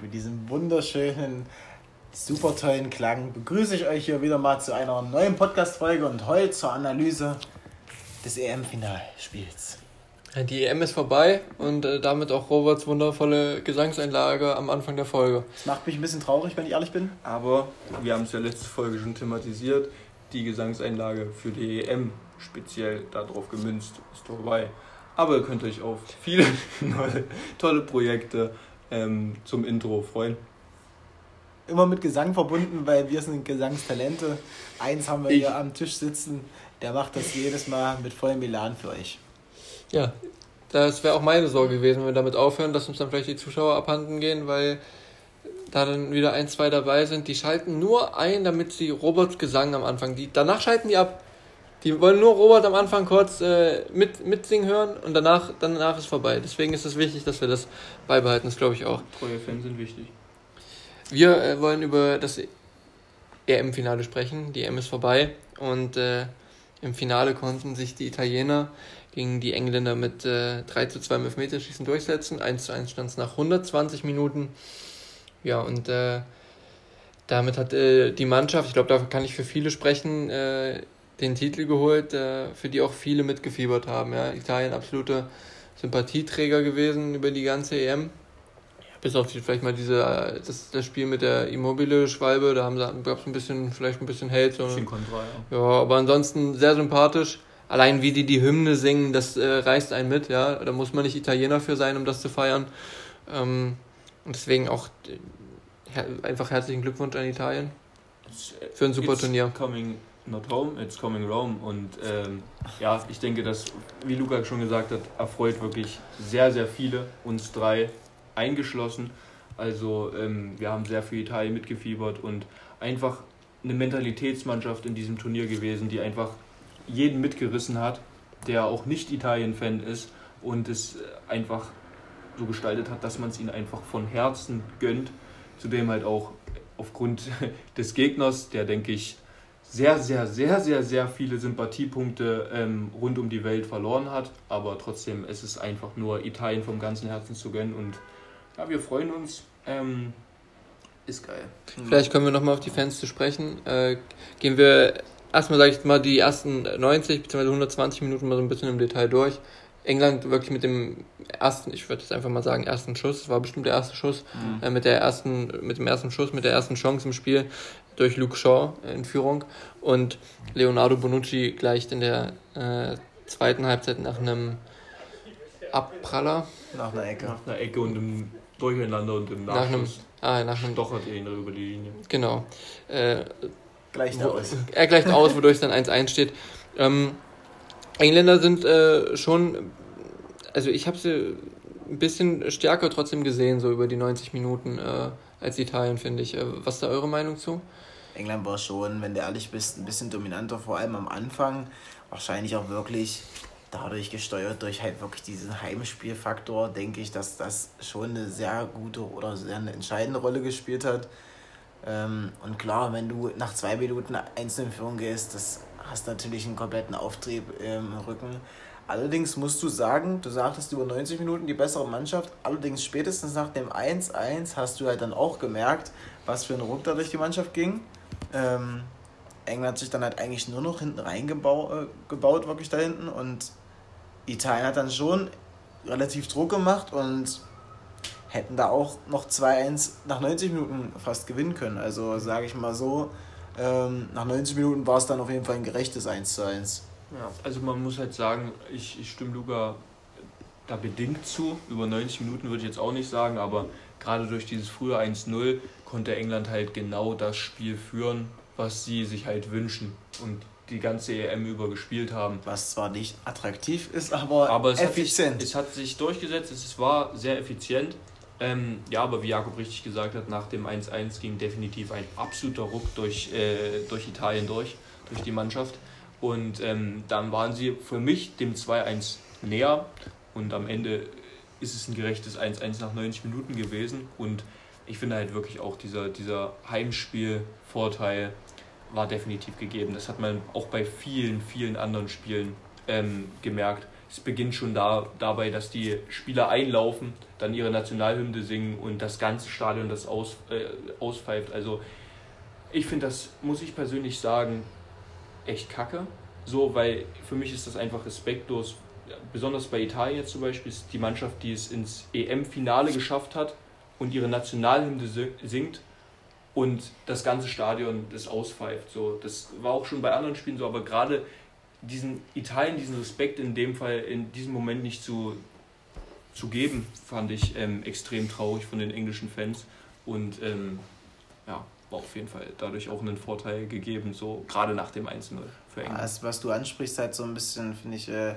Mit diesem wunderschönen, super tollen Klang begrüße ich euch hier wieder mal zu einer neuen Podcast-Folge und heute zur Analyse des EM-Finalspiels. Die EM ist vorbei und äh, damit auch Roberts wundervolle Gesangseinlage am Anfang der Folge. Das macht mich ein bisschen traurig, wenn ich ehrlich bin. Aber wir haben es ja letzte Folge schon thematisiert. Die Gesangseinlage für die EM, speziell darauf gemünzt, ist vorbei. Aber ihr könnt euch auf viele neue, tolle Projekte ähm, zum Intro freuen. Immer mit Gesang verbunden, weil wir sind Gesangstalente. Eins haben wir Ich- hier am Tisch sitzen, der macht das jedes Mal mit vollem Milan für euch. Ja, das wäre auch meine Sorge gewesen, wenn wir damit aufhören, dass uns dann vielleicht die Zuschauer abhanden gehen, weil da dann wieder ein, zwei dabei sind, die schalten nur ein, damit sie Roberts Gesang am Anfang, die, danach schalten die ab. Die wollen nur Robert am Anfang kurz äh, mit, mitsingen hören und danach, danach ist vorbei. Deswegen ist es wichtig, dass wir das beibehalten, das glaube ich auch. Treue Fans sind wichtig. Wir äh, wollen über das EM-Finale sprechen. Die EM ist vorbei und äh, im Finale konnten sich die Italiener gegen die Engländer mit äh, 3 zu 2 im Elfmeterschießen durchsetzen. 1 zu 1 stand es nach 120 Minuten. Ja, und äh, damit hat äh, die Mannschaft, ich glaube, da kann ich für viele sprechen, äh, den Titel geholt, äh, für die auch viele mitgefiebert haben. Ja. Italien absolute Sympathieträger gewesen über die ganze EM. Bis auf die, vielleicht mal diese, äh, das, das Spiel mit der Immobile-Schwalbe, da haben sie, gab es ein bisschen, vielleicht ein bisschen Hate. So. Bisschen kontra, ja. Ja, aber ansonsten sehr sympathisch. Allein wie die die Hymne singen, das äh, reißt einen mit, ja. Da muss man nicht Italiener für sein, um das zu feiern. Ähm, und deswegen auch äh, her einfach herzlichen Glückwunsch an Italien. Für ein super it's Turnier. coming not home, it's coming Rome. Und ähm, ja, ich denke, dass, wie Luca schon gesagt hat, erfreut wirklich sehr, sehr viele, uns drei eingeschlossen. Also ähm, wir haben sehr für Italien mitgefiebert und einfach eine Mentalitätsmannschaft in diesem Turnier gewesen, die einfach jeden mitgerissen hat, der auch nicht Italien-Fan ist und es einfach so gestaltet hat, dass man es ihnen einfach von Herzen gönnt. Zudem halt auch aufgrund des Gegners, der denke ich sehr, sehr, sehr, sehr, sehr viele Sympathiepunkte ähm, rund um die Welt verloren hat. Aber trotzdem, es ist einfach nur Italien vom ganzen Herzen zu gönnen und ja, wir freuen uns. Ähm, ist geil. Vielleicht können wir nochmal auf die Fans zu sprechen. Äh, gehen wir erstmal, sage ich mal, die ersten 90 bzw. 120 Minuten mal so ein bisschen im Detail durch. England wirklich mit dem ersten, ich würde jetzt einfach mal sagen, ersten Schuss, das war bestimmt der erste Schuss, äh, mit der ersten, mit dem ersten Schuss, mit der ersten Chance im Spiel durch Luke Shaw in Führung und Leonardo Bonucci gleicht in der äh, zweiten Halbzeit nach einem Abpraller, Nach einer Ecke. Nach einer Ecke und im Durcheinander und im nach einem, Nachschuss ah, nach einem, stochert er ihn über die Linie. genau, äh, Gleich da aus. Er gleicht aus, wodurch es dann 1-1 steht. Ähm, Engländer sind äh, schon, also ich habe sie ein bisschen stärker trotzdem gesehen, so über die 90 Minuten äh, als Italien, finde ich. Äh, was ist da eure Meinung zu? England war schon, wenn du ehrlich bist, ein bisschen dominanter, vor allem am Anfang. Wahrscheinlich auch wirklich dadurch gesteuert, durch halt wirklich diesen Heimspielfaktor, denke ich, dass das schon eine sehr gute oder sehr eine entscheidende Rolle gespielt hat. Ähm, und klar, wenn du nach zwei Minuten einzeln in Führung gehst, das hast natürlich einen kompletten Auftrieb im Rücken. Allerdings musst du sagen, du sagtest über 90 Minuten die bessere Mannschaft, allerdings spätestens nach dem 1-1 hast du halt dann auch gemerkt, was für ein Ruck da durch die Mannschaft ging. Ähm, England hat sich dann halt eigentlich nur noch hinten reingebaut, äh, wirklich da hinten. Und Italien hat dann schon relativ Druck gemacht und hätten da auch noch 2-1 nach 90 Minuten fast gewinnen können. Also sage ich mal so, ähm, nach 90 Minuten war es dann auf jeden Fall ein gerechtes 1-1. Ja, also man muss halt sagen, ich, ich stimme Luca da bedingt zu. Über 90 Minuten würde ich jetzt auch nicht sagen, aber gerade durch dieses frühe 1-0 konnte England halt genau das Spiel führen, was sie sich halt wünschen und die ganze EM über gespielt haben. Was zwar nicht attraktiv ist, aber, Aber es hat, sich, effizient. es hat sich durchgesetzt, es war sehr effizient. Ähm, ja, aber wie Jakob richtig gesagt hat, nach dem 1-1 ging definitiv ein absoluter Ruck durch, äh, durch Italien durch, durch die Mannschaft. Und ähm, dann waren sie für mich dem 2-1 näher. Und am Ende ist es ein gerechtes 1-1 nach 90 Minuten gewesen. Und ich finde halt wirklich auch dieser, dieser Heimspielvorteil war definitiv gegeben. Das hat man auch bei vielen, vielen anderen Spielen ähm, gemerkt. Es beginnt schon da, dabei, dass die Spieler einlaufen, dann ihre Nationalhymne singen und das ganze Stadion das aus, äh, auspfeift. Also ich finde das, muss ich persönlich sagen, echt kacke. So, weil für mich ist das einfach respektlos. Besonders bei Italien zum Beispiel ist die Mannschaft, die es ins EM-Finale geschafft hat und ihre Nationalhymne singt und das ganze Stadion das auspfeift. So, das war auch schon bei anderen Spielen so, aber gerade diesen Italien, diesen Respekt in dem Fall, in diesem Moment nicht zu, zu geben, fand ich ähm, extrem traurig von den englischen Fans. Und ähm, ja, war auf jeden Fall dadurch auch einen Vorteil gegeben, so gerade nach dem 1-0 für England. Also, was du ansprichst, halt so ein bisschen, finde ich, äh,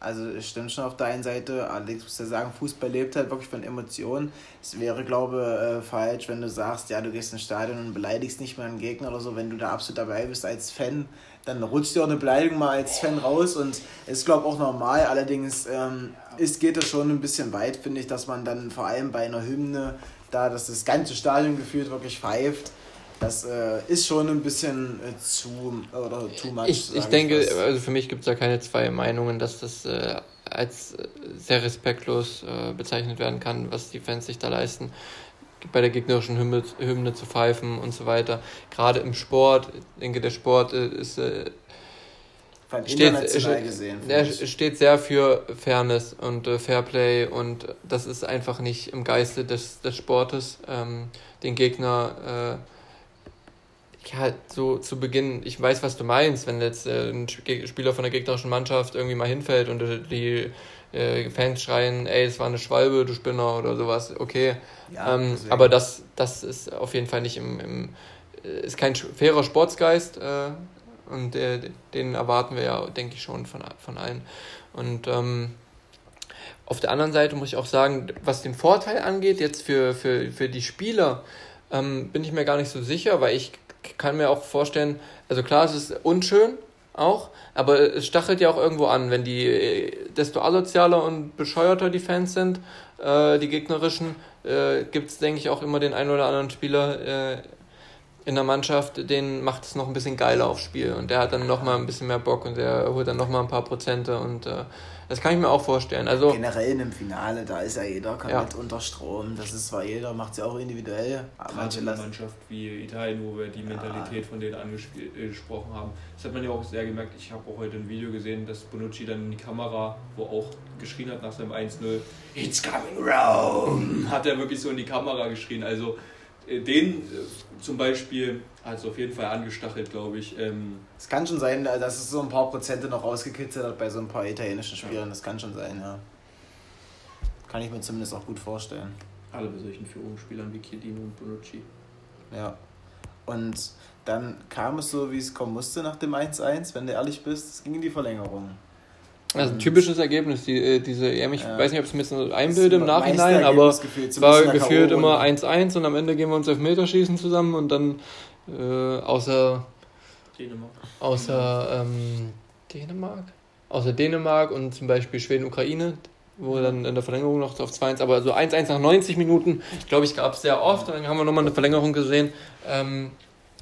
also stimmt schon auf der einen Seite, allerdings muss ja sagen, Fußball lebt halt wirklich von Emotionen. Es wäre, glaube ich, äh, falsch, wenn du sagst, ja, du gehst ins Stadion und beleidigst nicht mal einen Gegner oder so, wenn du da absolut dabei bist als Fan, dann rutscht dir auch eine Beleidigung mal als Fan raus und ist, glaube ich, auch normal. Allerdings ähm, ist, geht es schon ein bisschen weit, finde ich, dass man dann vor allem bei einer Hymne, da dass das ganze Stadion gefühlt wirklich pfeift, das äh, ist schon ein bisschen äh, zu oder too much. Ich, ich denke, ich also für mich gibt es da keine zwei Meinungen, dass das äh, als äh, sehr respektlos äh, bezeichnet werden kann, was die Fans sich da leisten bei der gegnerischen Hymne, Hymne zu pfeifen und so weiter. Gerade im Sport, ich denke, der Sport äh, ist. Äh, steht, gesehen, er steht sehr für Fairness und äh, Fairplay und das ist einfach nicht im Geiste des, des Sportes, ähm, den Gegner äh, ja, so zu Beginn, ich weiß, was du meinst, wenn jetzt äh, ein Spieler von der gegnerischen Mannschaft irgendwie mal hinfällt und die äh, Fans schreien, ey, es war eine Schwalbe, du Spinner oder sowas, okay. Ja, ähm, aber das, das ist auf jeden Fall nicht im, im äh, ist kein fairer Sportsgeist äh, und äh, den erwarten wir ja, denke ich, schon von, von allen. Und ähm, auf der anderen Seite muss ich auch sagen, was den Vorteil angeht, jetzt für, für, für die Spieler, ähm, bin ich mir gar nicht so sicher, weil ich kann mir auch vorstellen, also klar, es ist unschön, auch, aber es stachelt ja auch irgendwo an, wenn die, desto asozialer und bescheuerter die Fans sind, äh, die gegnerischen, äh, gibt es, denke ich, auch immer den einen oder anderen Spieler äh, in der Mannschaft, den macht es noch ein bisschen geiler aufs Spiel und der hat dann noch mal ein bisschen mehr Bock und der holt dann noch mal ein paar Prozente und äh, das kann ich mir auch vorstellen. Also, Generell in einem Finale, da ist ja jeder komplett ja. unter Strom. Das ist zwar jeder, macht es ja auch individuell. Manche eine Mannschaft wie Italien, wo wir die Mentalität ja. von denen angesprochen haben. Das hat man ja auch sehr gemerkt. Ich habe auch heute ein Video gesehen, dass Bonucci dann in die Kamera, wo auch geschrien hat nach seinem 1-0, It's coming Rome! Hat er wirklich so in die Kamera geschrien. Also äh, den äh, zum Beispiel hat es auf jeden Fall angestachelt, glaube ich. Ähm, es kann schon sein, dass es so ein paar Prozente noch rausgekitzelt hat bei so ein paar italienischen Spielern. Das kann schon sein, ja. Kann ich mir zumindest auch gut vorstellen. Alle bei solchen Führungsspielern wie Chiedino und Bonucci. Ja. Und dann kam es so, wie es kommen musste nach dem 1-1, wenn du ehrlich bist. Es ging in die Verlängerung. Also ein typisches Ergebnis, die, äh, diese EM. Ich ja. weiß nicht, ob es mir jetzt einbilde im Nachhinein, aber es war gefühlt immer 1-1 und am Ende gehen wir uns auf Meterschießen zusammen und dann äh, außer Dänemark. Außer ähm, Dänemark? Außer Dänemark und zum Beispiel Schweden-Ukraine, wo dann in der Verlängerung noch auf 2-1, aber so 1-1 nach 90 Minuten, glaube ich, gab es sehr oft. Und dann haben wir nochmal eine Verlängerung gesehen. Ähm,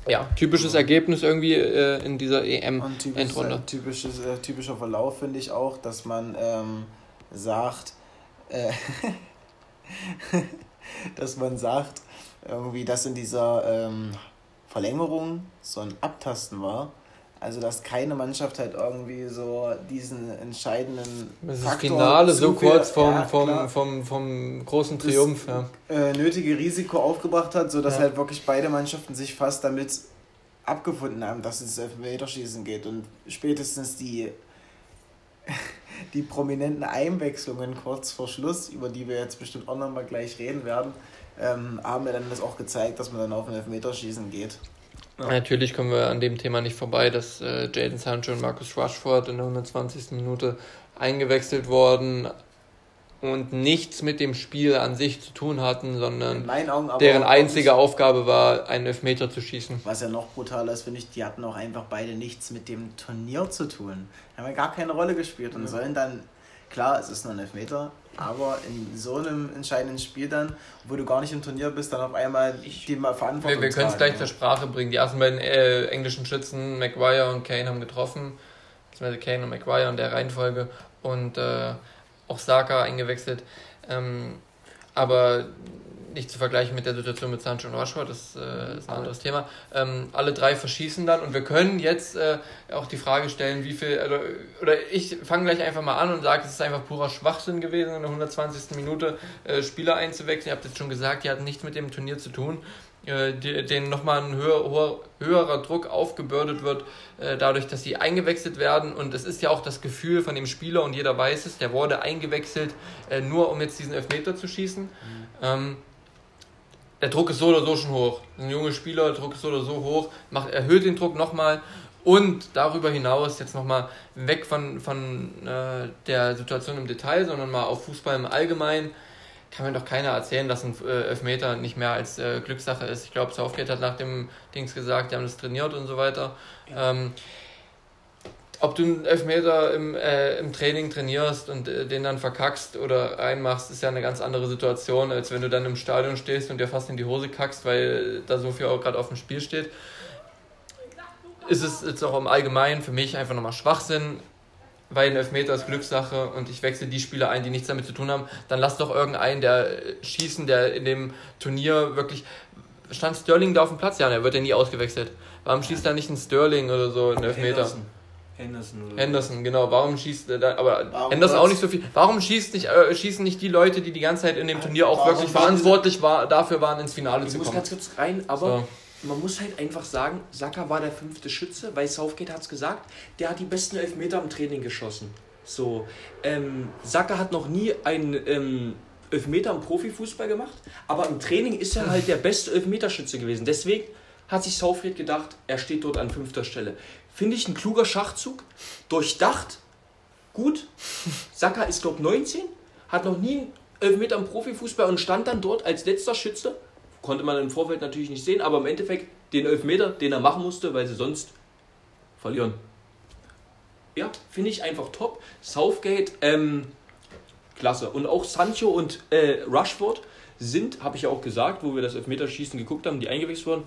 ja, typisches Ergebnis irgendwie äh, in dieser EM-Endrunde. Typisch, typisches, äh, typischer Verlauf finde ich auch, dass man ähm, sagt, äh, dass man sagt, irgendwie, dass in dieser ähm, Verlängerung so ein Abtasten war. Also dass keine Mannschaft halt irgendwie so diesen entscheidenden das Faktor Finale so kurz vom, ja, vom, vom, vom großen Triumph das, ja. äh, nötige Risiko aufgebracht hat, sodass ja. halt wirklich beide Mannschaften sich fast damit abgefunden haben, dass es Elfmeterschießen geht und spätestens die die prominenten Einwechslungen kurz vor Schluss, über die wir jetzt bestimmt auch nochmal gleich reden werden, ähm, haben wir dann das auch gezeigt, dass man dann auf ein Elfmeterschießen geht. Natürlich kommen wir an dem Thema nicht vorbei, dass äh, Jaden Sancho und Marcus Rashford in der 120. Minute eingewechselt wurden und nichts mit dem Spiel an sich zu tun hatten, sondern deren einzige Aufgabe war, einen Elfmeter zu schießen. Was ja noch brutaler ist, finde ich, die hatten auch einfach beide nichts mit dem Turnier zu tun. Die haben ja gar keine Rolle gespielt und ja. sollen dann Klar, es ist nur ein Elfmeter, aber in so einem entscheidenden Spiel dann, wo du gar nicht im Turnier bist, dann auf einmal die Verantwortung Wir, wir können es gleich zur Sprache bringen. Die ersten beiden äh, englischen Schützen, Maguire und Kane, haben getroffen. Beziehungsweise Kane und Maguire in der Reihenfolge. Und äh, auch Saka eingewechselt. Ähm, aber nicht zu vergleichen mit der Situation mit Sancho und Rashford, das äh, ist ein anderes Thema. Ähm, alle drei verschießen dann und wir können jetzt äh, auch die Frage stellen, wie viel, oder, oder ich fange gleich einfach mal an und sage, es ist einfach purer Schwachsinn gewesen, in der 120. Minute äh, Spieler einzuwechseln. Ihr habt jetzt schon gesagt, die hatten nichts mit dem Turnier zu tun äh, denen nochmal ein höher, höherer Druck aufgebürdet wird, äh, dadurch, dass sie eingewechselt werden. Und es ist ja auch das Gefühl von dem Spieler, und jeder weiß es, der wurde eingewechselt, äh, nur um jetzt diesen Elfmeter zu schießen. Mhm. Der Druck ist so oder so schon hoch. Ein junger Spieler, der Druck ist so oder so hoch, macht, erhöht den Druck nochmal. Und darüber hinaus jetzt nochmal weg von, von äh, der Situation im Detail, sondern mal auf Fußball im Allgemeinen, kann mir doch keiner erzählen, dass ein äh, Elfmeter nicht mehr als äh, Glückssache ist. Ich glaube, Southgate hat nach dem Dings gesagt, die haben das trainiert und so weiter. Ähm, ob du einen Elfmeter im, äh, im Training trainierst und äh, den dann verkackst oder reinmachst, ist ja eine ganz andere Situation, als wenn du dann im Stadion stehst und dir fast in die Hose kackst, weil da so viel auch gerade auf dem Spiel steht. Ist es jetzt auch im Allgemeinen für mich einfach nochmal Schwachsinn, weil ein Elfmeter ist Glückssache und ich wechsle die Spieler ein, die nichts damit zu tun haben, dann lass doch irgendeinen, der schießen, der in dem Turnier wirklich. Stand Sterling da auf dem Platz? Ja, der wird ja nie ausgewechselt. Warum schießt da nicht ein Sterling oder so ein Elfmeter? Henderson. Henderson, oder Henderson, genau. Warum schießt er da, aber warum Henderson auch nicht so viel. Warum schießt nicht, äh, schießen nicht die Leute, die die ganze Zeit in dem Turnier auch wirklich verantwortlich war, dafür waren, ins Finale ich zu kommen? Ich muss ganz kurz rein, aber so. man muss halt einfach sagen, Saka war der fünfte Schütze, weil Southgate hat es gesagt, der hat die besten Elfmeter im Training geschossen. So, ähm, Saka hat noch nie einen ähm, Elfmeter im Profifußball gemacht, aber im Training ist er halt der beste Elfmeterschütze gewesen. Deswegen hat sich Southgate gedacht, er steht dort an fünfter Stelle. Finde ich ein kluger Schachzug. Durchdacht. Gut. Saka ist, glaube ich, 19. Hat noch nie einen Elfmeter im Profifußball und stand dann dort als letzter Schütze. Konnte man im Vorfeld natürlich nicht sehen, aber im Endeffekt den Elfmeter, den er machen musste, weil sie sonst verlieren. Ja, finde ich einfach top. Southgate, ähm, klasse. Und auch Sancho und äh, Rushford sind, habe ich ja auch gesagt, wo wir das Elfmeterschießen geguckt haben, die eingewechselt wurden,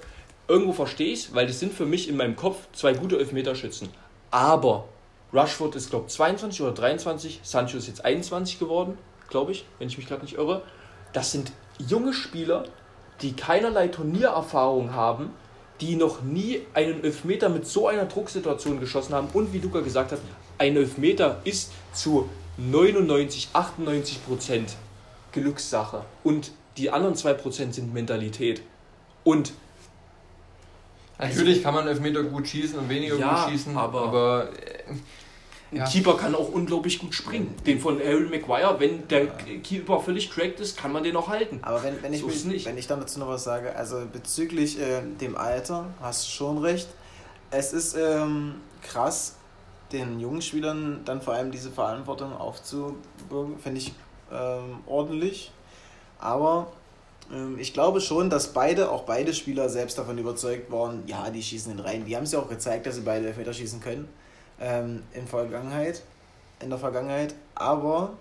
irgendwo verstehe ich weil das sind für mich in meinem Kopf zwei gute Elfmeterschützen. Aber Rushford ist, glaube ich, 22 oder 23, Sancho ist jetzt 21 geworden, glaube ich, wenn ich mich gerade nicht irre. Das sind junge Spieler, die keinerlei Turniererfahrung haben, die noch nie einen Elfmeter mit so einer Drucksituation geschossen haben. Und wie Luca gesagt hat, ein Elfmeter ist zu 99, 98 Prozent Glückssache. Und die anderen 2 Prozent sind Mentalität. Und Natürlich kann man Elfmeter gut schießen und weniger ja, gut schießen, aber, aber äh, ja. ein Keeper kann auch unglaublich gut springen. Den von Harry Maguire, wenn der Keeper völlig cracked ist, kann man den auch halten. Aber wenn, wenn, ich, so mich, wenn ich dazu noch was sage, also bezüglich äh, dem Alter, hast du schon recht. Es ist ähm, krass, den jungen Spielern dann vor allem diese Verantwortung aufzubürgen, finde ich ähm, ordentlich. Aber ich glaube schon, dass beide, auch beide Spieler selbst davon überzeugt waren, ja, die schießen den rein. Die haben es ja auch gezeigt, dass sie beide Elfmeter schießen können ähm, in, Vergangenheit, in der Vergangenheit. Aber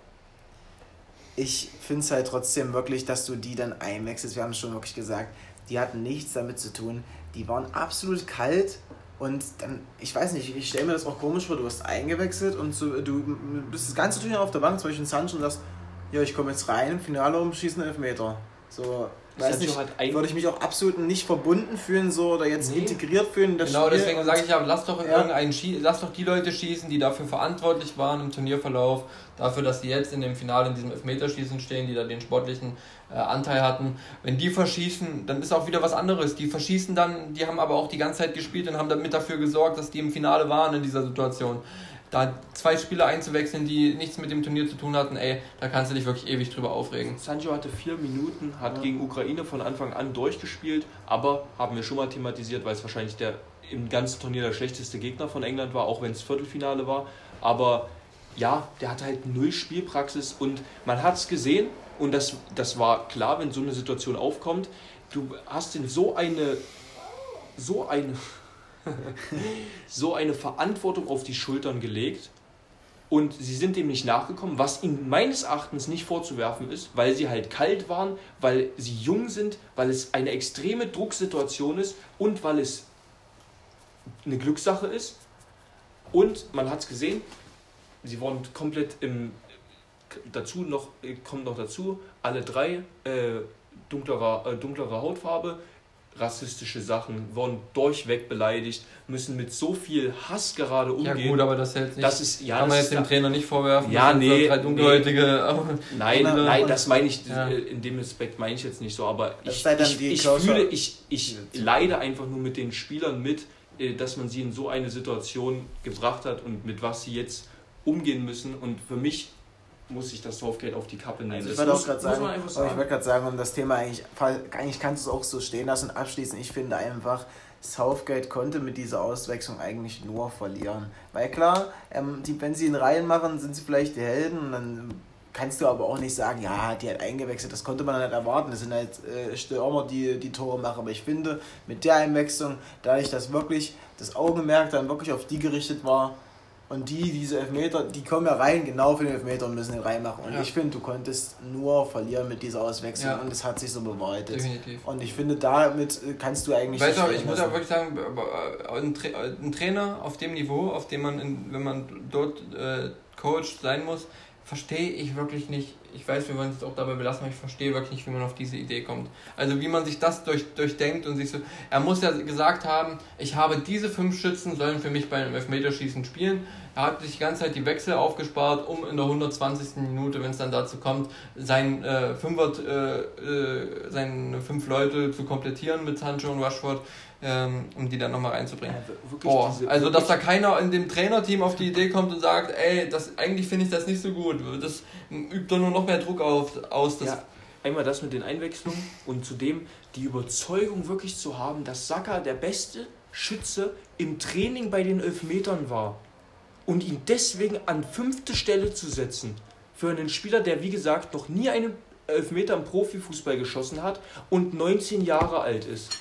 ich finde es halt trotzdem wirklich, dass du die dann einwechselst. Wir haben es schon wirklich gesagt, die hatten nichts damit zu tun. Die waren absolut kalt und dann, ich weiß nicht, ich stelle mir das auch komisch vor, du wirst eingewechselt und so, du bist das ganze Turnier auf der Bank, zum Beispiel in Sancho und sagst, ja, ich komme jetzt rein, im Finale und schieße einen Elfmeter. So, weiß nicht, würde ich mich auch absolut nicht verbunden fühlen so oder jetzt nee. integriert fühlen. Das genau, Spiel. deswegen sage ich ja, lass doch ja. irgendeinen lass doch die Leute schießen, die dafür verantwortlich waren im Turnierverlauf, dafür, dass sie jetzt in dem Finale in diesem Elfmeterschießen stehen, die da den sportlichen äh, Anteil hatten. Wenn die verschießen, dann ist auch wieder was anderes. Die verschießen dann, die haben aber auch die ganze Zeit gespielt und haben damit dafür gesorgt, dass die im Finale waren in dieser Situation da zwei Spieler einzuwechseln, die nichts mit dem Turnier zu tun hatten, ey, da kannst du dich wirklich ewig drüber aufregen. Sancho hatte vier Minuten, hat ja. gegen Ukraine von Anfang an durchgespielt, aber haben wir schon mal thematisiert, weil es wahrscheinlich der im ganzen Turnier der schlechteste Gegner von England war, auch wenn es Viertelfinale war. Aber ja, der hatte halt null Spielpraxis und man hat es gesehen und das, das war klar, wenn so eine Situation aufkommt. Du hast in so eine, so eine so eine Verantwortung auf die Schultern gelegt Und sie sind dem nicht nachgekommen, was ihnen meines Erachtens nicht vorzuwerfen ist, weil sie halt kalt waren, weil sie jung sind, weil es eine extreme Drucksituation ist und weil es eine Glückssache ist. Und man hat es gesehen, sie waren komplett im dazu noch kommt noch dazu alle drei äh, dunklerer, äh, dunklerer Hautfarbe rassistische Sachen, wurden durchweg beleidigt, müssen mit so viel Hass gerade umgehen. Ja gut, aber das, jetzt nicht, das ist, ja, kann man jetzt dem Trainer nicht vorwerfen. Ja, nee. Drei dunkelhäutige, nee. Nein, nein, das meine ich, ja. in dem Aspekt meine ich jetzt nicht so, aber ich, ich, ich fühle, ich, ich leide einfach nur mit den Spielern mit, äh, dass man sie in so eine Situation gebracht hat und mit was sie jetzt umgehen müssen und für mich muss ich das Southgate auf die Kappe nehmen. Also ich wollte auch gerade sagen, sagen. ich wollte sagen, um das Thema eigentlich, eigentlich kannst du es auch so stehen lassen. Abschließend, ich finde einfach, Southgate konnte mit dieser Auswechslung eigentlich nur verlieren. Weil klar, ähm, die, wenn sie ihn reinmachen, sind sie vielleicht die Helden und dann kannst du aber auch nicht sagen, ja, die hat eingewechselt, das konnte man nicht erwarten. Das sind halt äh, Stürmer, die die Tore machen. Aber ich finde, mit der Einwechslung, dadurch, dass wirklich das Augenmerk dann wirklich auf die gerichtet war, und die, diese Elfmeter, die kommen ja rein, genau für den Elfmeter und müssen den reinmachen. Und ja. ich finde, du konntest nur verlieren mit dieser Auswechslung ja. und es hat sich so bewahrheitet. Definitiv. Und ich finde, damit kannst du eigentlich. Weißt du, ich muss auch wirklich sagen, äh, ein, Tra ein, Trainer auf dem Niveau, auf dem man, in, wenn man dort äh, Coach sein muss, verstehe ich wirklich nicht. Ich weiß, wir wollen es auch dabei belassen, aber ich verstehe wirklich nicht, wie man auf diese Idee kommt. Also wie man sich das durch, durchdenkt und sich so. Er muss ja gesagt haben, ich habe diese fünf Schützen, sollen für mich bei einem Elfmeterschießen spielen. Er hat sich die ganze Zeit die Wechsel aufgespart, um in der 120. Minute, wenn es dann dazu kommt, sein, äh, Fünfer, äh, äh, seine fünf Leute zu komplettieren mit Sancho und Rashford ähm, um die dann nochmal reinzubringen. Ja, Boah, also dass da keiner in dem Trainerteam auf die Idee kommt und sagt, ey, das, eigentlich finde ich das nicht so gut. Das übt doch nur noch mehr Druck auf, aus. ja, einmal das mit den Einwechslungen und zudem die Überzeugung wirklich zu haben, dass Saka der beste Schütze im Training bei den Elfmetern war. Und ihn deswegen an fünfte Stelle zu setzen. Für einen Spieler, der wie gesagt noch nie einen Elfmeter im Profifußball geschossen hat und 19 Jahre alt ist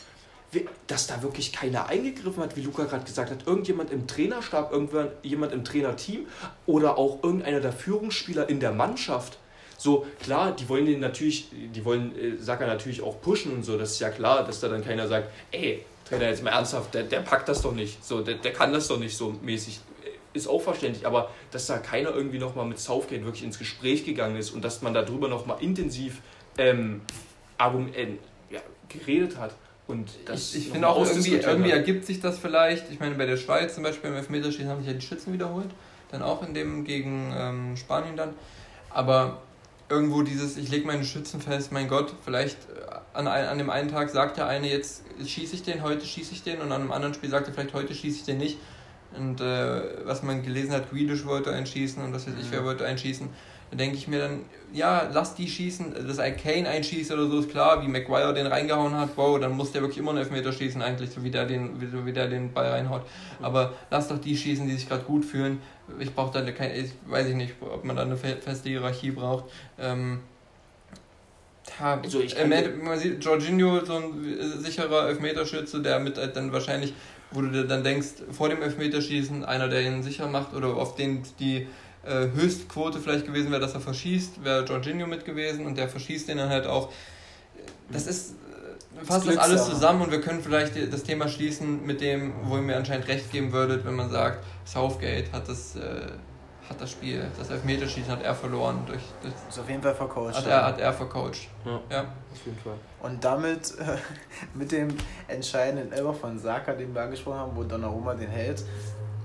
dass da wirklich keiner eingegriffen hat, wie Luca gerade gesagt hat. Irgendjemand im Trainerstab, irgendjemand im Trainerteam oder auch irgendeiner der Führungsspieler in der Mannschaft. So, klar, die wollen den natürlich, die wollen äh, Saka natürlich auch pushen und so, das ist ja klar, dass da dann keiner sagt, ey, Trainer, jetzt mal ernsthaft, der, der packt das doch nicht, so, der, der kann das doch nicht so mäßig. Ist auch verständlich, aber dass da keiner irgendwie nochmal mit Southgate wirklich ins Gespräch gegangen ist und dass man darüber nochmal intensiv ähm, äh, ja, geredet hat und das ich, ich finde auch irgendwie, irgendwie ergibt sich das vielleicht. Ich meine, bei der Schweiz zum Beispiel im Elfmeterschießen haben sich ja die Schützen wiederholt. Dann auch in dem gegen ähm, Spanien dann. Aber irgendwo dieses, ich lege meine Schützen fest, mein Gott, vielleicht äh, an, an dem einen Tag sagt der eine, jetzt schieße ich den, heute schieße ich den und an einem anderen Spiel sagt er vielleicht, heute schieße ich den nicht. Und äh, was man gelesen hat, Grealish wollte einschießen und was weiß ich, wer wollte einschießen. Da denke ich mir dann, ja, lass die schießen, dass ein Kane einschießt oder so, ist klar, wie Maguire den reingehauen hat, wow, dann muss der wirklich immer einen Elfmeter schießen, eigentlich, so wie der den, so wie der den Ball reinhaut. Aber lass doch die schießen, die sich gerade gut fühlen. Ich brauche da keine, ich weiß ich nicht, ob man da eine feste Hierarchie braucht. Ähm, ja, also ich man sieht, Jorginho, so ein sicherer Elfmeterschütze, der mit halt dann wahrscheinlich, wo du dir dann denkst, vor dem Elfmeterschießen, einer, der ihn sicher macht oder auf den die äh, Höchstquote vielleicht gewesen wäre, dass er verschießt, wäre Jorginho mit gewesen und der verschießt den dann halt auch. Das ist äh, fasst das, das alles zusammen und wir können vielleicht das Thema schließen mit dem, wo ihr mir anscheinend recht geben würdet, wenn man sagt, Southgate hat das, äh, hat das Spiel, das Elfmeterschießen hat er verloren. Durch, durch ist auf jeden Fall vercoacht. Hat er, hat er vercoacht. Ja, ja. auf jeden Fall. Und damit, äh, mit dem entscheidenden Elber von Saka, den wir angesprochen haben, wo Donnarumma den hält,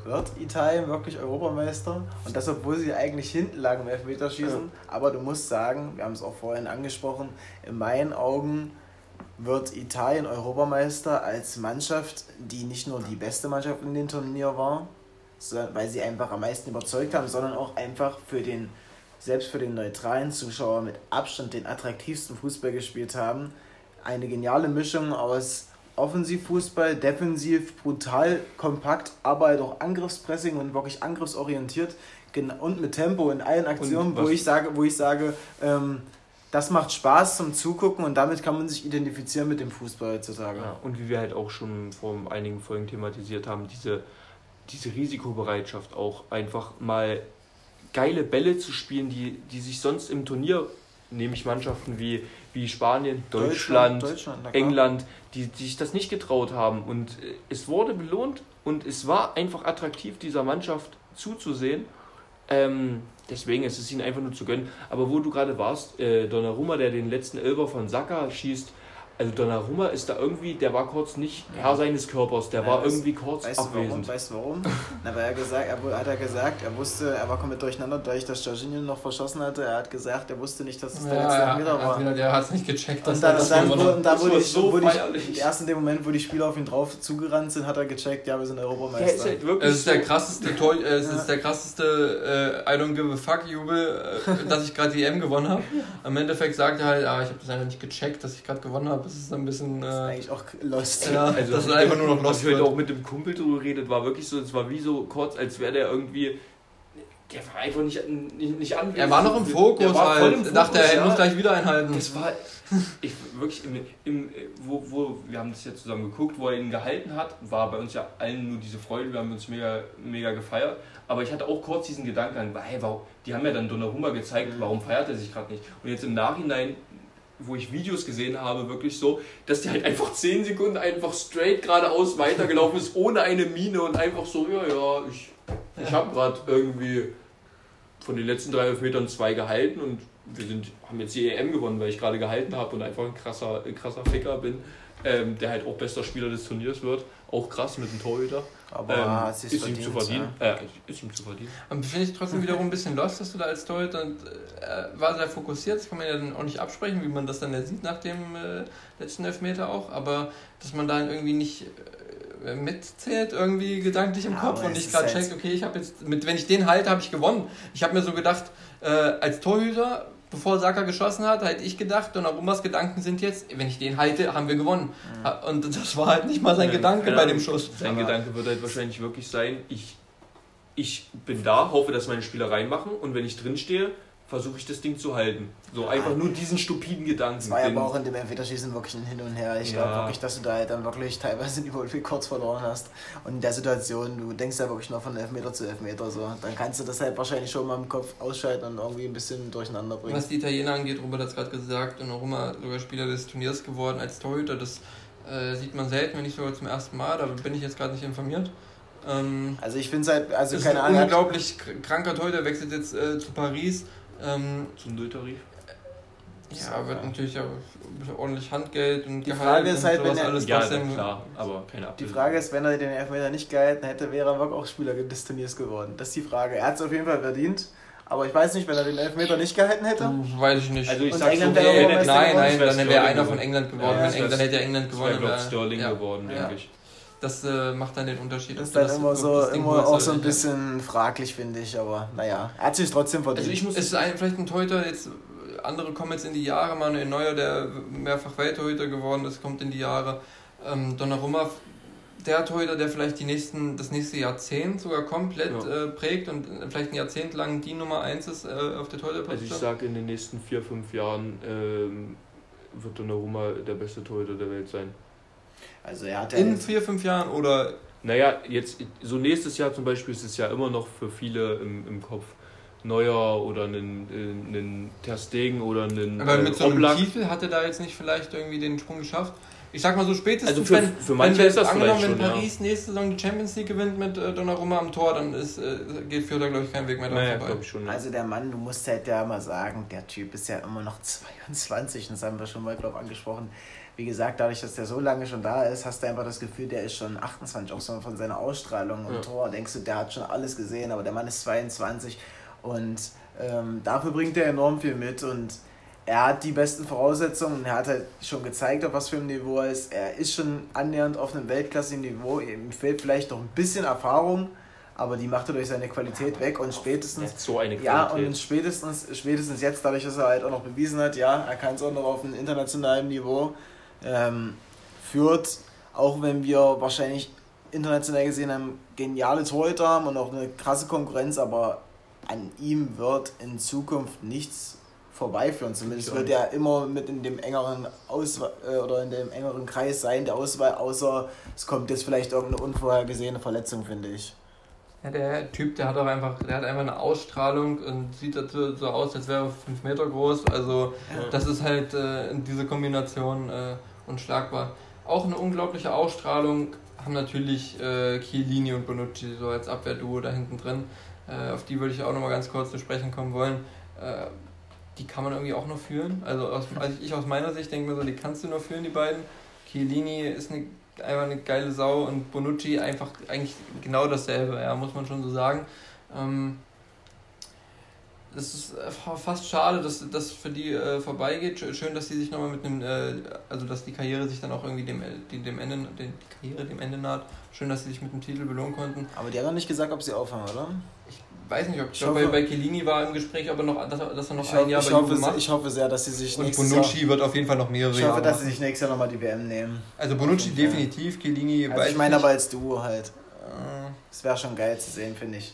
wird Italien wirklich Europameister. Und das, obwohl sie eigentlich hinten lagen im Elfmeterschießen. Ja. Aber du musst sagen, wir haben es auch vorhin angesprochen, in meinen Augen wird Italien Europameister als Mannschaft, die nicht nur die beste Mannschaft in dem Turnier war, weil sie einfach am meisten überzeugt haben, sondern auch einfach für den, selbst für den neutralen Zuschauer mit Abstand den attraktivsten Fußball gespielt haben. Eine geniale Mischung aus Offensivfußball, defensiv, brutal, kompakt, aber halt auch Angriffspressing und wirklich angriffsorientiert und mit Tempo in allen Aktionen, wo ich sage, wo ich sage, ähm, das macht Spaß zum Zugucken und damit kann man sich identifizieren mit dem Fußball heutzutage. Ja, und wie wir halt auch schon vor einigen Folgen thematisiert haben, diese, diese Risikobereitschaft auch einfach mal geile Bälle zu spielen, die, die sich sonst im Turnier, nehme ich Mannschaften wie, wie Spanien, Deutschland, Deutschland, Deutschland England, die, die sich das nicht getraut haben. Und äh, es wurde belohnt und es war einfach attraktiv, dieser Mannschaft zuzusehen. Ähm, deswegen ist es ihnen einfach nur zu gönnen. Aber wo du gerade warst, äh, Donnarumma, der den letzten Elber von Saka schießt, also Donnarumma ist da irgendwie, der war kurz nicht Herr seines Körpers, der ja, war weißt, irgendwie kurz weißt abwesend. Du warum? Weißt du warum? Na, weil er gesagt, er hat er gesagt, er wusste, er war komplett durcheinander, da ich das Jorginho noch verschossen hatte. Er hat gesagt, er wusste nicht, dass es der letzte ja, Meter war. Wieder, der hat es nicht gecheckt. Und dann, dann, wo, und da wurde ich, so wurde ich, erst in dem Moment, wo die Spieler auf ihn drauf zugerannt sind, hat er gecheckt, ja, wir sind Europameister. Ja, ist halt wirklich es ist der krasseste, Tor, äh, es ist der krasseste äh, I don't give a fuck Jubel, äh, dass ich gerade die EM gewonnen habe. Im Endeffekt sagt er halt, ah, ich habe das einfach nicht gecheckt, dass ich gerade gewonnen habe. Das ist ein bisschen das ist eigentlich auch lost. Ja, also das ist einfach nur noch lost. Was wir auch mit dem Kumpel drüber redet, war wirklich so, es war wie so kurz, als wäre der irgendwie der war einfach nicht, nicht, nicht anwesend. Er war noch im Fokus, war halt. Im Fokus, dachte er, er muss gleich wieder einhalten. Das war ich, wirklich, im, im, wo, wo, wir haben das ja zusammen geguckt, wo er ihn gehalten hat, war bei uns ja allen nur diese Freude, wir haben uns mega, mega gefeiert. Aber ich hatte auch kurz diesen Gedanken, hey, warum, die haben ja dann Donnarumma gezeigt, warum feiert er sich gerade nicht? Und jetzt im Nachhinein wo ich Videos gesehen habe, wirklich so, dass der halt einfach 10 Sekunden einfach straight geradeaus weitergelaufen ist, ohne eine Mine und einfach so, ja, ja, ich, ich habe gerade irgendwie von den letzten drei Metern zwei gehalten und wir sind, haben jetzt die EM gewonnen, weil ich gerade gehalten habe und einfach ein krasser, ein krasser Ficker bin, ähm, der halt auch bester Spieler des Turniers wird. Auch krass mit dem Torhüter. Aber ähm, ist, ist ihm zu verdienen. Ja. Äh, ist ihm zu verdienen. Und finde ich trotzdem wiederum ein bisschen lost, dass du da als Torhüter äh, war sehr fokussiert. Das kann man ja dann auch nicht absprechen, wie man das dann ja sieht nach dem äh, letzten Elfmeter auch. Aber dass man da irgendwie nicht äh, mitzählt, irgendwie gedanklich im ja, Kopf und nicht gerade checkt, okay, ich habe jetzt, mit, wenn ich den halte, habe ich gewonnen. Ich habe mir so gedacht, äh, als Torhüter bevor Saka geschossen hat, hätte ich gedacht, Donnarummas Gedanken sind jetzt, wenn ich den halte, haben wir gewonnen. Mhm. Und das war halt nicht mal sein ja, Gedanke bei dem Schuss. Sein Aber Gedanke wird halt wahrscheinlich wirklich sein, ich, ich bin da, hoffe, dass meine Spieler reinmachen und wenn ich drin stehe, versuche ich das Ding zu halten. So einfach nur diesen stupiden Gedanken. Es war ja aber auch in dem Elfmeterschießen wirklich ein Hin und Her. Ich ja. glaube wirklich, dass du da halt dann wirklich teilweise den Überblick kurz verloren hast. Und in der Situation, du denkst ja wirklich noch von Elfmeter zu Elfmeter so. Dann kannst du das halt wahrscheinlich schon mal im Kopf ausschalten und irgendwie ein bisschen durcheinander bringen. Was die Italiener angeht, Robert hat es gerade gesagt, und auch immer sogar Spieler des Turniers geworden als Torhüter. Das äh, sieht man selten, wenn nicht sogar zum ersten Mal. Da bin ich jetzt gerade nicht informiert. Ähm, also ich finde es halt, also keine Ahnung. Unglaublich kranker Torhüter wechselt jetzt äh, zu Paris ähm, Zum Nulltarif? Ja, wird natürlich auch ordentlich Handgeld und die Gehalt Frage ist halt, wenn er, alles ja, klar, aber keine Die Frage ist, wenn er den Elfmeter nicht gehalten hätte, wäre er auch Spieler des Turniers geworden. Das ist die Frage. Er hat es auf jeden Fall verdient. Aber ich weiß nicht, wenn er den Elfmeter nicht gehalten hätte. Weiß ich nicht. Also ich sag England so, wäre Nein, nein, dann wäre einer von England geworden. Ja, wenn England, dann hätte England gewonnen. Wäre Sterling ja. geworden, denke ich. Das äh, macht dann den Unterschied. Das ist dann immer so immer auch so ein bisschen fraglich, finde ich, aber naja, er hat sich trotzdem verdient. Also ich muss, es ist ein, vielleicht ein Torhüter, jetzt andere kommen jetzt in die Jahre, Manuel Neuer, der mehrfach Welttorhüter geworden ist, kommt in die Jahre. Ähm, Donnarumma, der Torhüter, der vielleicht die nächsten, das nächste Jahrzehnt sogar komplett ja. äh, prägt und vielleicht ein Jahrzehnt lang die Nummer 1 ist äh, auf der Torhüterposition. Also ich sage, in den nächsten vier, fünf Jahren ähm, wird Donnarumma der beste Torhüter der Welt sein. Also er hat ja In vier, fünf Jahren oder? Naja, jetzt so nächstes Jahr zum Beispiel ist es ja immer noch für viele im, im Kopf. Neuer oder einen, einen Ter Stegen oder einen Aber mit äh, so einem Titel hat er da jetzt nicht vielleicht irgendwie den Sprung geschafft? Ich sag mal so spätestens, also für, wenn, für manche wenn, ist das angenommen, wenn Paris ja. nächste Saison die Champions League gewinnt mit äh, Donnarumma am Tor, dann ist, äh, geht für da glaube ich kein Weg mehr dran naja, vorbei. Schon, ja. Also der Mann, du musst halt ja mal sagen, der Typ ist ja immer noch 22, das haben wir schon mal glaube angesprochen wie gesagt, dadurch, dass der so lange schon da ist, hast du einfach das Gefühl, der ist schon 28, auch so von seiner Ausstrahlung und ja. Tor. Denkst du, der hat schon alles gesehen, aber der Mann ist 22 und ähm, dafür bringt er enorm viel mit und er hat die besten Voraussetzungen und er hat halt schon gezeigt, auf was für einem Niveau er ist. Er ist schon annähernd auf einem Weltklasse-Niveau. Ihm fehlt vielleicht noch ein bisschen Erfahrung, aber die macht er durch seine Qualität weg und spätestens so eine Qualität. ja und spätestens spätestens jetzt dadurch dass er halt auch noch bewiesen hat ja er kann es auch noch auf einem internationalen Niveau ähm, führt, auch wenn wir wahrscheinlich international gesehen haben, geniale Torhüter haben und auch eine krasse Konkurrenz, aber an ihm wird in Zukunft nichts vorbeiführen. Zumindest wird er immer mit in dem engeren Auswahl äh, oder in dem engeren Kreis sein, der Auswahl, außer es kommt jetzt vielleicht irgendeine unvorhergesehene Verletzung, finde ich. Ja, der Typ, der hat auch einfach, der hat einfach eine Ausstrahlung und sieht dazu so aus, als wäre er fünf Meter groß. Also Ja. das ist halt äh, diese Kombination äh, unschlagbar. Auch eine unglaubliche Ausstrahlung haben natürlich äh, Chiellini und Bonucci so als Abwehrduo da hinten drin. Äh, auf die würde ich auch nochmal ganz kurz zu sprechen kommen wollen. Äh, die kann man irgendwie auch noch führen. Also, aus, also ich aus meiner Sicht denke mir so, die kannst du nur führen, die beiden. Chiellini ist eine, einfach eine geile Sau und Bonucci einfach eigentlich genau dasselbe, ja, muss man schon so sagen. Ähm, es ist äh, fa- fast schade, dass das für die äh, vorbeigeht. Sch- Schön, dass sie sich nochmal mit einem, äh, also dass die Karriere sich dann auch irgendwie dem, die, dem Ende, die Karriere dem Ende naht. Schön, dass sie sich mit dem Titel belohnen konnten. Aber die haben noch nicht gesagt, ob sie aufhören, oder? Ich weiß nicht, ob ich Ich glaube, bei, hoffe- bei Chiellini war im Gespräch, ob er noch, dass er, dass er noch Ich, ein hoffe, Jahr ich, bei hoffe, macht. ich hoffe sehr, dass sie sich und nächstes Bonucci Jahr, wird auf jeden Fall noch mehrere ich Jahre hoffe, dass sie sich nächstes Jahr nochmal die WM nehmen. Also Bonucci definitiv, Chiellini Also weiß ich meine aber als Duo halt. Äh, Das wäre schon geil zu sehen, finde ich.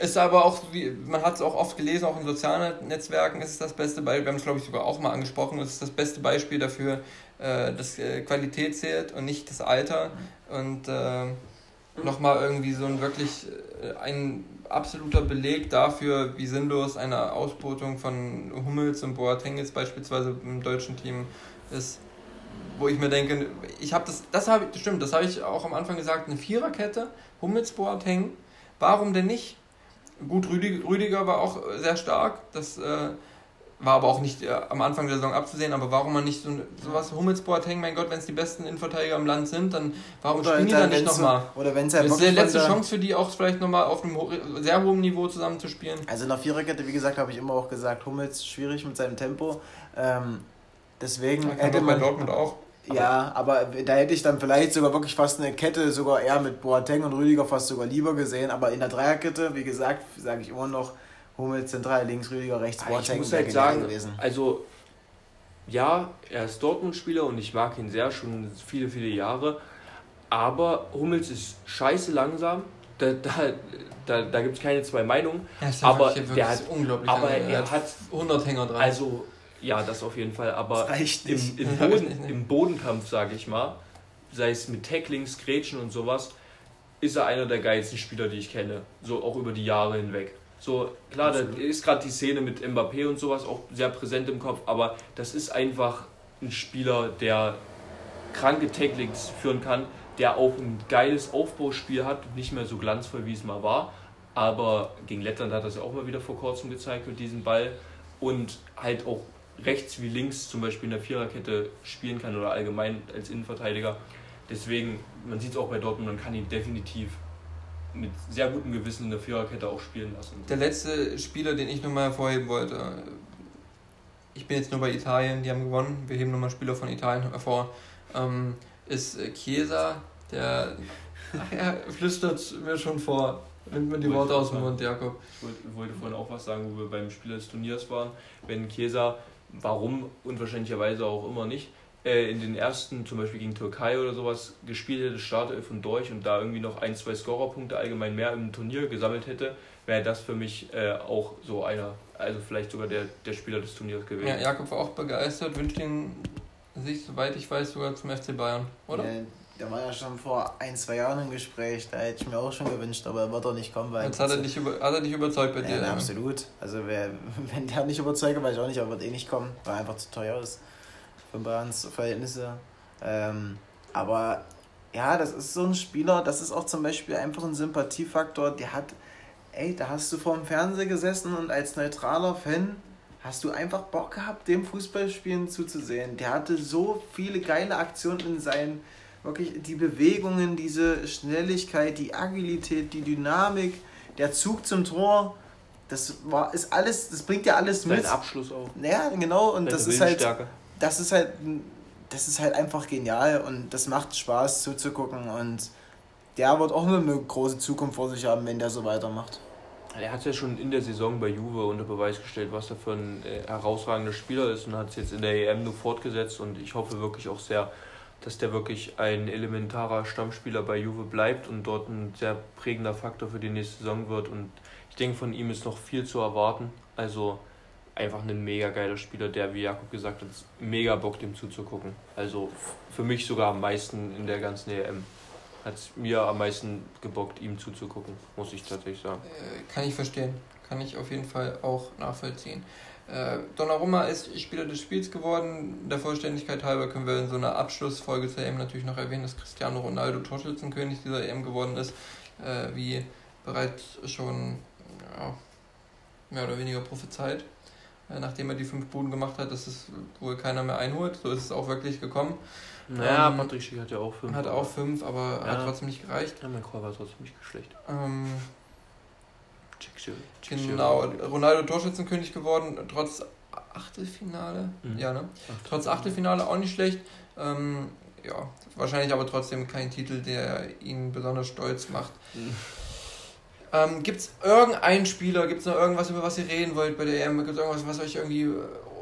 Ist aber auch, wie, man hat es auch oft gelesen, auch in sozialen Netzwerken ist es das beste Beispiel, wir haben es glaube ich sogar auch mal angesprochen, es ist das beste Beispiel dafür, äh, dass äh, Qualität zählt und nicht das Alter. Und äh, nochmal irgendwie so ein wirklich äh, ein absoluter Beleg dafür, wie sinnlos eine Ausbotung von Hummels und Boateng jetzt beispielsweise im deutschen Team ist. Wo ich mir denke, ich habe das, das habe ich, stimmt, das habe ich auch am Anfang gesagt, eine Viererkette, Hummels, Boateng, warum denn nicht? Gut, Rüdiger, war auch äh, sehr stark. Das äh, war aber auch nicht äh, am Anfang der Saison abzusehen. Aber warum man nicht so sowas Hummels, Boateng, mein Gott, wenn es die besten Innenverteidiger im Land sind, dann warum spielen die dann nicht nochmal? Oder wenn es halt Das ist die letzte Chance für die auch vielleicht nochmal auf einem ho sehr hohen Niveau zusammen zu spielen. Also in der Viererkette, wie gesagt, habe ich immer auch gesagt, Hummels schwierig mit seinem Tempo. Ähm, deswegen hätte doch bei man. Dortmund auch. Ja, aber da hätte ich dann vielleicht sogar wirklich fast eine Kette, sogar eher mit Boateng und Rüdiger fast sogar lieber gesehen. Aber in der Dreierkette, wie gesagt, sage ich immer noch, Hummels zentral, links, Rüdiger, rechts, ich Boateng. muss wäre halt sagen, gewesen. also ja, er ist Dortmund-Spieler und ich mag ihn sehr, schon viele, viele Jahre. Aber Hummels ist scheiße langsam. Da, da, da, da gibt es keine zwei Meinungen. Ja, ist Aber wirklich der hat- unglaublich. Aber er hat 100 Hänger dran. Also, ja, das auf jeden Fall. Aber im, im, Boden, im Bodenkampf, sage ich mal, sei es mit Tacklings, Grätschen und sowas, ist er einer der geilsten Spieler, die ich kenne. So auch über die Jahre hinweg. So, klar, da ist gerade die Szene mit Mbappé und sowas auch sehr präsent im Kopf, aber das ist einfach ein Spieler, der kranke Tacklings führen kann, der auch ein geiles Aufbauspiel hat, nicht mehr so glanzvoll, wie es mal war. Aber gegen Lettland hat er es ja auch mal wieder vor kurzem gezeigt mit diesem Ball. Und halt auch rechts wie links zum Beispiel in der Viererkette spielen kann oder allgemein als Innenverteidiger. Deswegen, man sieht es auch bei Dortmund, man kann ihn definitiv mit sehr gutem Gewissen in der Viererkette auch spielen lassen. Der letzte Spieler, den ich nochmal hervorheben wollte, ich bin jetzt nur bei Italien, die haben gewonnen, wir heben nochmal Spieler von Italien hervor, ähm, ist Chiesa, der er flüstert mir schon vor, nimmt mir die Worte aus dem. Mund, Jakob. Ich wollte, wollte vorhin auch was sagen, wo wir beim Spieler des Turniers waren. Wenn Chiesa, warum unwahrscheinlicherweise auch immer nicht, äh, in den ersten, zum Beispiel gegen Türkei oder sowas, gespielt hätte, Startelf und durch und da irgendwie noch ein, zwei Scorerpunkte allgemein mehr im Turnier gesammelt hätte, wäre das für mich äh, auch so einer, also vielleicht sogar der, der Spieler des Turniers gewesen. Ja, Jakob war auch begeistert, wünscht ihn sich, soweit ich weiß, sogar zum FC Bayern, oder? Ja, der war ja schon vor ein, zwei Jahren im Gespräch, da hätte ich mir auch schon gewünscht, aber er wird doch nicht kommen, weil. Jetzt hat er, dich über, hat er dich überzeugt bei dir. Ja, absolut. Also wer, wenn der nicht überzeugt, weiß ich auch nicht, aber wird eh nicht kommen, weil er einfach zu teuer ist für Bayerns Verhältnisse. Ähm, aber ja, das ist so ein Spieler, das ist auch zum Beispiel einfach ein Sympathiefaktor, der hat, ey, da hast du vor dem Fernseher gesessen und als neutraler Fan hast du einfach Bock gehabt, dem Fußballspielen zuzusehen. Der hatte so viele geile Aktionen in seinen, wirklich die Bewegungen, diese Schnelligkeit, die Agilität, die Dynamik, der Zug zum Tor, das war, ist alles, das bringt ja alles Sein mit. Abschluss auch. Ja, genau, und Seine das ist halt, das ist halt, das ist halt einfach genial und das macht Spaß zuzugucken und der wird auch nur eine große Zukunft vor sich haben, wenn der so weitermacht. Er hat ja schon in der Saison bei Juve unter Beweis gestellt, was er für ein äh, herausragender Spieler ist und hat es jetzt in der EM nur fortgesetzt und ich hoffe wirklich auch sehr, dass der wirklich ein elementarer Stammspieler bei Juve bleibt und dort ein sehr prägender Faktor für die nächste Saison wird und ich denke von ihm ist noch viel zu erwarten. Also einfach ein mega geiler Spieler, der wie Jakob gesagt hat, mega Bock dem zuzugucken. Also für mich sogar am meisten in der ganzen EM. hat es mir am meisten gebockt, ihm zuzugucken, muss ich tatsächlich sagen. Äh, kann ich verstehen. Kann ich auf jeden Fall auch nachvollziehen. Äh, Donnarumma ist Spieler des Spiels geworden. Der Vollständigkeit halber können wir in so einer Abschlussfolge zur EM natürlich noch erwähnen, dass Cristiano Ronaldo Torschützenkönig dieser EM geworden ist. Äh, wie bereits schon ja, mehr oder weniger prophezeit. Äh, nachdem er die fünf Buden gemacht hat, dass es wohl keiner mehr einholt. So ist es auch wirklich gekommen. Naja, ähm, Patrick Schick hat ja auch fünf. Hat auch fünf, aber ja. hat trotzdem nicht gereicht. Ja, mein Chor war trotzdem nicht schlecht. Ähm, Genau, Ronaldo Torschützenkönig geworden, trotz Achtelfinale. Mhm. Ja, ne? Trotz Achtelfinale auch nicht schlecht. Ähm, ja, wahrscheinlich aber trotzdem kein Titel, der ihn besonders stolz macht. Mhm. Ähm, gibt es irgendeinen Spieler, gibt es noch irgendwas, über was ihr reden wollt bei der EM? Gibt es irgendwas, was euch irgendwie,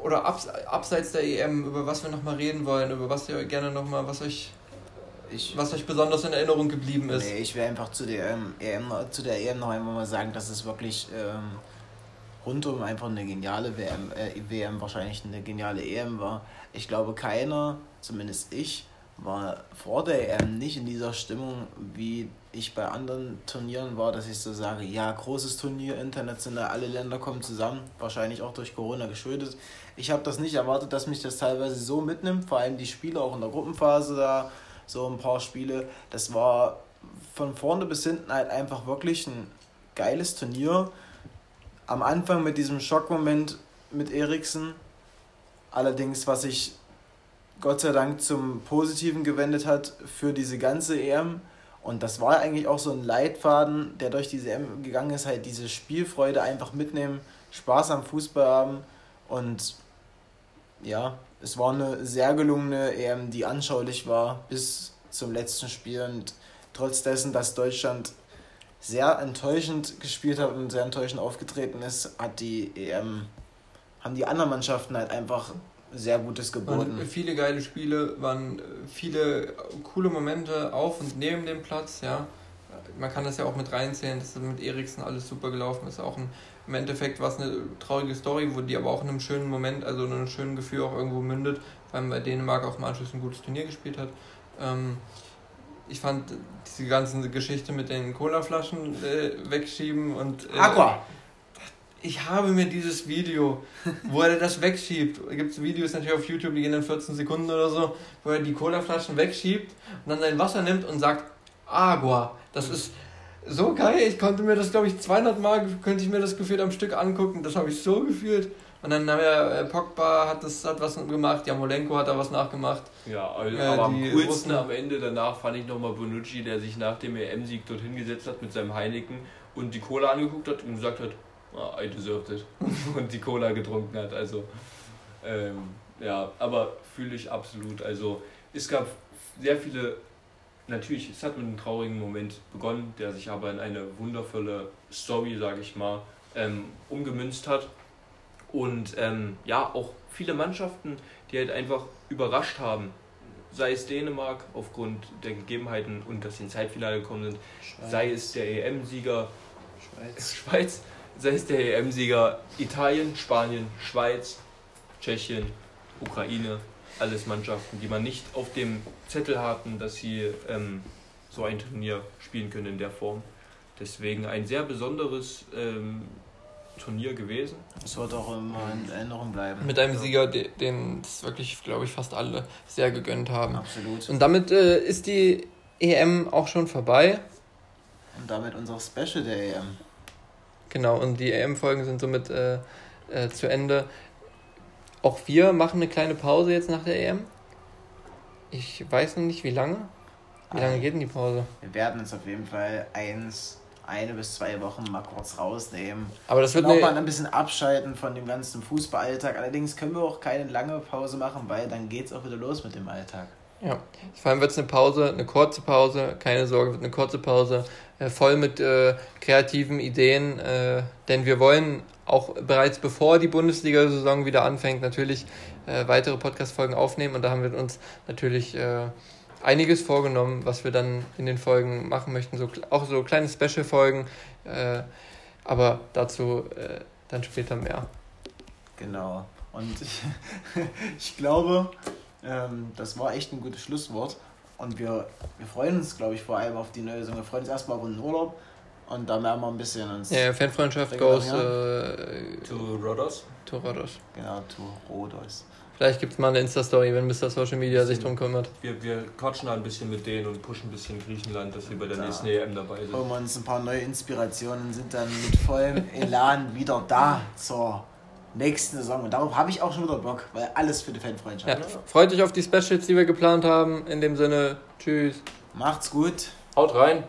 oder abs, abseits der EM, über was wir nochmal reden wollen, über was ihr gerne nochmal, was euch ich, was euch besonders in Erinnerung geblieben ist? Nee, ich will einfach zu der, EM, zu der EM noch einmal mal sagen, dass es wirklich ähm, rundum einfach eine geniale WM, äh, WM, wahrscheinlich eine geniale EM war. Ich glaube, keiner, zumindest ich, war vor der EM nicht in dieser Stimmung, wie ich bei anderen Turnieren war, dass ich so sage, ja, großes Turnier, international, alle Länder kommen zusammen, wahrscheinlich auch durch Corona geschuldet. Ich habe das nicht erwartet, dass mich das teilweise so mitnimmt, vor allem die Spieler auch in der Gruppenphase da so ein paar Spiele. Das war von vorne bis hinten halt einfach wirklich ein geiles Turnier. Am Anfang mit diesem Schockmoment mit Eriksen. Allerdings, was sich Gott sei Dank zum Positiven gewendet hat für diese ganze EM. Und das war eigentlich auch so ein Leitfaden, der durch diese EM gegangen ist, halt diese Spielfreude einfach mitnehmen, Spaß am Fußball haben und ja, es war eine sehr gelungene EM, die anschaulich war bis zum letzten Spiel und trotz dessen, dass Deutschland sehr enttäuschend gespielt hat und sehr enttäuschend aufgetreten ist, hat die EM, haben die anderen Mannschaften halt einfach sehr Gutes geboten. Waren viele geile Spiele, waren viele coole Momente auf und neben dem Platz, ja. Man kann das ja auch mit reinzählen, dass mit Eriksen alles super gelaufen ist. Auch ein im Endeffekt war es eine traurige Story, wo die aber auch in einem schönen Moment, also in einem schönen Gefühl auch irgendwo mündet, weil man bei Dänemark auch im Anschluss ein gutes Turnier gespielt hat. Ähm, ich fand diese ganze Geschichte mit den Colaflaschen äh, wegschieben und. Äh, Aqua! Ich habe mir dieses Video, wo er das wegschiebt, gibt es Videos natürlich auf YouTube, die gehen dann 14 Sekunden oder so, wo er die Colaflaschen wegschiebt und dann sein Wasser nimmt und sagt Agua. Das ist so geil. Ich konnte mir das, glaube ich, 200 Mal, könnte ich mir das gefühlt am Stück angucken. Das habe ich so gefühlt. Und dann haben wir, äh, Pogba hat, das, hat was gemacht, Jamolenko hat da was nachgemacht. Ja, also, äh, aber am coolsten Russen. am Ende danach fand ich nochmal Bonucci, der sich nach dem EM-Sieg dort hingesetzt hat mit seinem Heineken und die Cola angeguckt hat und gesagt hat, oh, I deserved it. und die Cola getrunken hat. Also, ähm, ja, aber fühle ich absolut. Also, es gab sehr viele natürlich, es hat mit einem traurigen Moment begonnen, der sich aber in eine wundervolle Story, sage ich mal, ähm, umgemünzt hat. Und ähm, ja, auch viele Mannschaften, die halt einfach überrascht haben. Sei es Dänemark aufgrund der Gegebenheiten und dass sie ins Halbfinale gekommen sind, Schweiz. sei es der EM-Sieger Schweiz. Schweiz, sei es der EM-Sieger Italien, Spanien, Schweiz, Tschechien, Ukraine, alles Mannschaften, die man nicht auf dem Zettel hatten, dass sie ähm, so ein Turnier spielen können in der Form. Deswegen ein sehr besonderes ähm, Turnier gewesen. Es wird auch immer in Erinnerung bleiben. Mit einem Sieger, den es wirklich, glaube ich, fast alle sehr gegönnt haben. Absolut. Und damit äh, ist die EM auch schon vorbei. Und damit unser Special der EM. Genau, und die EM-Folgen sind somit äh, äh, zu Ende. Auch wir machen eine kleine Pause jetzt nach der EM. Ich weiß noch nicht, wie lange. Wie lange geht denn die Pause? Wir werden uns auf jeden Fall eins, eine bis zwei Wochen mal kurz rausnehmen. Aber das wird auch mal ein bisschen abschalten von dem ganzen Fußballalltag. Allerdings können wir auch keine lange Pause machen, weil dann geht es auch wieder los mit dem Alltag. Ja, vor allem wird es eine Pause, eine kurze Pause, keine Sorge, wird eine kurze Pause, äh, voll mit äh, kreativen Ideen, äh, denn wir wollen auch bereits bevor die Bundesliga-Saison wieder anfängt, natürlich äh, weitere Podcast-Folgen aufnehmen. Und da haben wir uns natürlich äh, einiges vorgenommen, was wir dann in den Folgen machen möchten, so, auch so kleine Special-Folgen, aber dazu dann später mehr. Genau, und ich, ich glaube, ähm, das war echt ein gutes Schlusswort. Und wir, wir freuen uns, glaube ich, vor allem auf die neue Saison. Wir freuen uns erstmal auf den Urlaub und da werden wir ein bisschen uns. Ja, Fanfreundschaft goes äh, To Rodos. to Rodos. Genau, to Rodos. Vielleicht gibt es mal eine Insta-Story, wenn Mr. Social Media sich drum kümmert. Wir, wir quatschen da ein bisschen mit denen und pushen ein bisschen Griechenland, dass wir bei der Ja. nächsten EM dabei sind. Holen wir uns ein paar neue Inspirationen und sind dann mit vollem Elan wieder da zur nächsten Saison. Und darauf habe ich auch schon wieder Bock, weil alles für die Fanfreundschaft. Ja. Freut euch auf die Specials, die wir geplant haben. In dem Sinne, tschüss. Macht's gut. Haut rein!